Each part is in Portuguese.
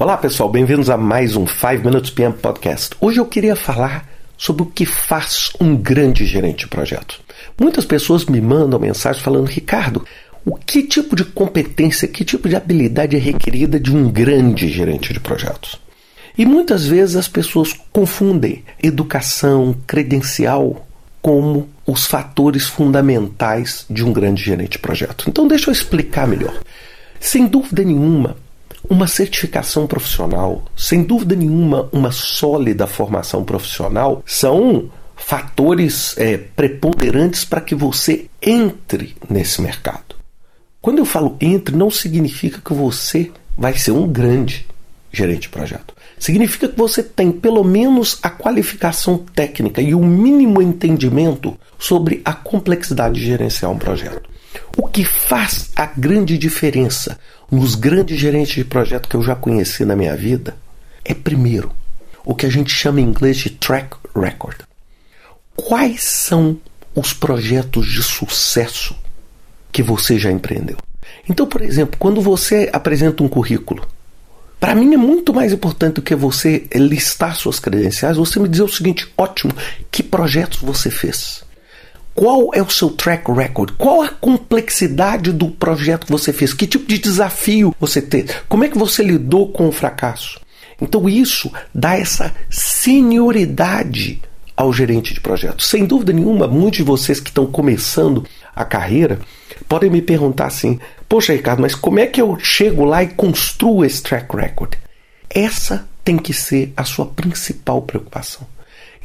Olá pessoal, bem-vindos a mais um 5 Minutes PM Podcast. Hoje eu queria falar sobre o que faz um grande gerente de projeto. Muitas pessoas me mandam mensagens falando, Ricardo, o que tipo de competência, que tipo de habilidade é requerida de um grande gerente de projetos? E muitas vezes as pessoas confundem educação, credencial como os fatores fundamentais de um grande gerente de projeto. Então deixa eu explicar melhor. Sem dúvida nenhuma, uma certificação profissional, sem dúvida nenhuma, uma sólida formação profissional, são fatores é, preponderantes para que você entre nesse mercado. Quando eu falo entre, não significa que você vai ser um grande gerente de projeto. Significa que você tem pelo menos a qualificação técnica e o mínimo entendimento sobre a complexidade de gerenciar um projeto. Que faz a grande diferença nos grandes gerentes de projeto que eu já conheci na minha vida é, primeiro, o que a gente chama em inglês de track record. Quais são os projetos de sucesso que você já empreendeu? Então, por exemplo, quando você apresenta um currículo, para mim é muito mais importante do que você listar suas credenciais, você me dizer o seguinte: ótimo, que projetos você fez? Qual é o seu track record? Qual a complexidade do projeto que você fez? Que tipo de desafio você teve? Como é que você lidou com o fracasso? Então isso dá essa senioridade ao gerente de projeto. Sem dúvida nenhuma, muitos de vocês que estão começando a carreira podem me perguntar assim: Poxa, Ricardo, mas como é que eu chego lá e construo esse track record? Essa tem que ser a sua principal preocupação.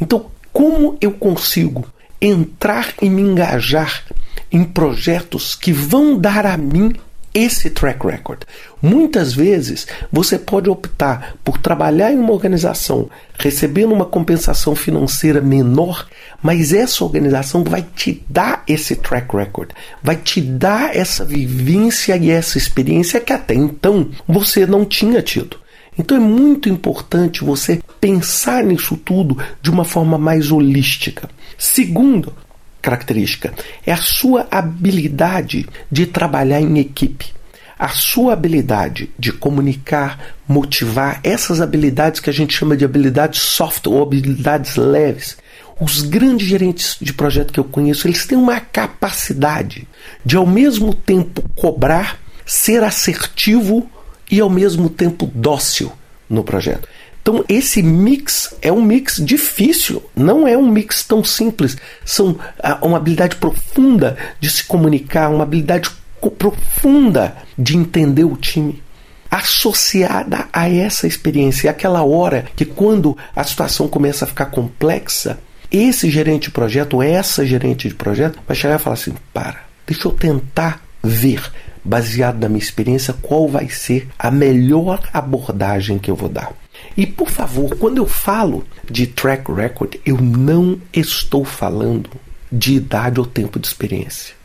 Então, como eu consigo entrar e me engajar em projetos que vão dar a mim esse track record. Muitas vezes você pode optar por trabalhar em uma organização recebendo uma compensação financeira menor, mas essa organização vai te dar esse track record, vai te dar essa vivência e essa experiência que até então você não tinha tido. Então é muito importante você pensar nisso tudo de uma forma mais holística. Segundo característica é a sua habilidade de trabalhar em equipe. A sua habilidade de comunicar, motivar, essas habilidades que a gente chama de habilidades soft ou habilidades leves. Os grandes gerentes de projeto que eu conheço, eles têm uma capacidade de ao mesmo tempo cobrar, ser assertivo e ao mesmo tempo dócil no projeto. Então esse mix é um mix difícil, não é um mix tão simples. São ah, uma habilidade profunda de se comunicar, uma habilidade profunda de entender o time associada a essa experiência. É aquela hora que quando a situação começa a ficar complexa, esse gerente de projeto, essa gerente de projeto, vai chegar e falar assim: para, deixa eu tentar ver baseado na minha experiência, qual vai ser a melhor abordagem que eu vou dar. E por favor, quando eu falo de track record, eu não estou falando de idade ou tempo de experiência.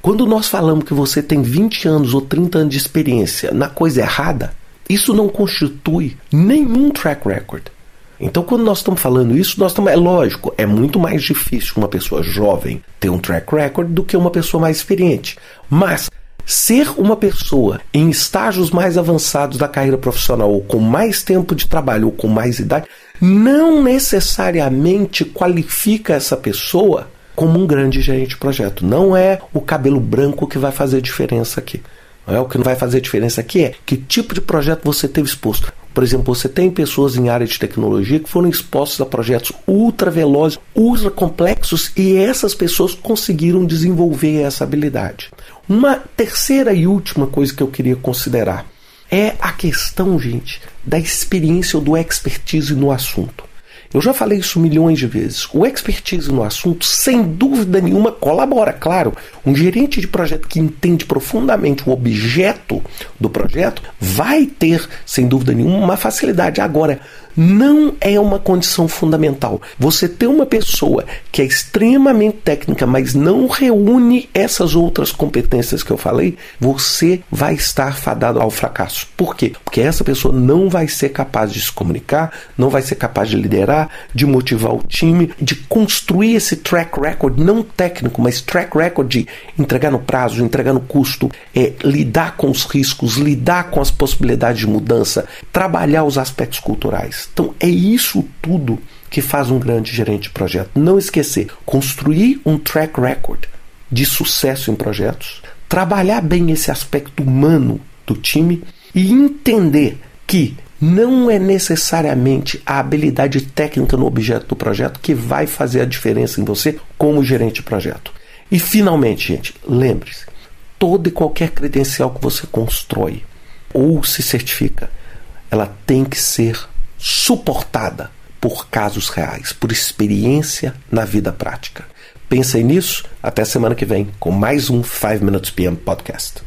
Quando nós falamos que você tem 20 anos ou 30 anos de experiência na coisa errada, isso não constitui nenhum track record. Então, quando nós estamos falando isso, nós estamos, é lógico, é muito mais difícil uma pessoa jovem ter um track record do que uma pessoa mais experiente. Mas Ser uma pessoa em estágios mais avançados da carreira profissional, ou com mais tempo de trabalho, ou com mais idade, não necessariamente qualifica essa pessoa como um grande gerente de projeto. Não é o cabelo branco que vai fazer diferença aqui. É o que não vai fazer diferença aqui é que tipo de projeto você teve exposto. Por exemplo, você tem pessoas em área de tecnologia que foram expostas a projetos ultra velozes, ultra complexos e essas pessoas conseguiram desenvolver essa habilidade. Uma terceira e última coisa que eu queria considerar é a questão, gente, da experiência ou do expertise no assunto. Eu já falei isso milhões de vezes. O expertise no assunto, sem dúvida nenhuma, colabora. Claro, um gerente de projeto que entende profundamente o objeto do projeto vai ter, sem dúvida nenhuma, uma facilidade. Agora, não é uma condição fundamental. Você ter uma pessoa que é extremamente técnica, mas não reúne essas outras competências que eu falei, você vai estar fadado ao fracasso. Por quê? Porque essa pessoa não vai ser capaz de se comunicar, não vai ser capaz de liderar, de motivar o time, de construir esse track record, não técnico, mas track record de entregar no prazo, entregar no custo, é, lidar com os riscos, lidar com as possibilidades de mudança, trabalhar os aspectos culturais. Então é isso tudo que faz um grande gerente de projeto. Não esquecer, construir um track record de sucesso em projetos, trabalhar bem esse aspecto humano do time e entender que não é necessariamente a habilidade técnica no objeto do projeto que vai fazer a diferença em você como gerente de projeto. E finalmente, gente, lembre-se: toda e qualquer credencial que você constrói ou se certifica, ela tem que ser suportada por casos reais, por experiência na vida prática. Pensem nisso. Até semana que vem com mais um 5 Minutes PM Podcast.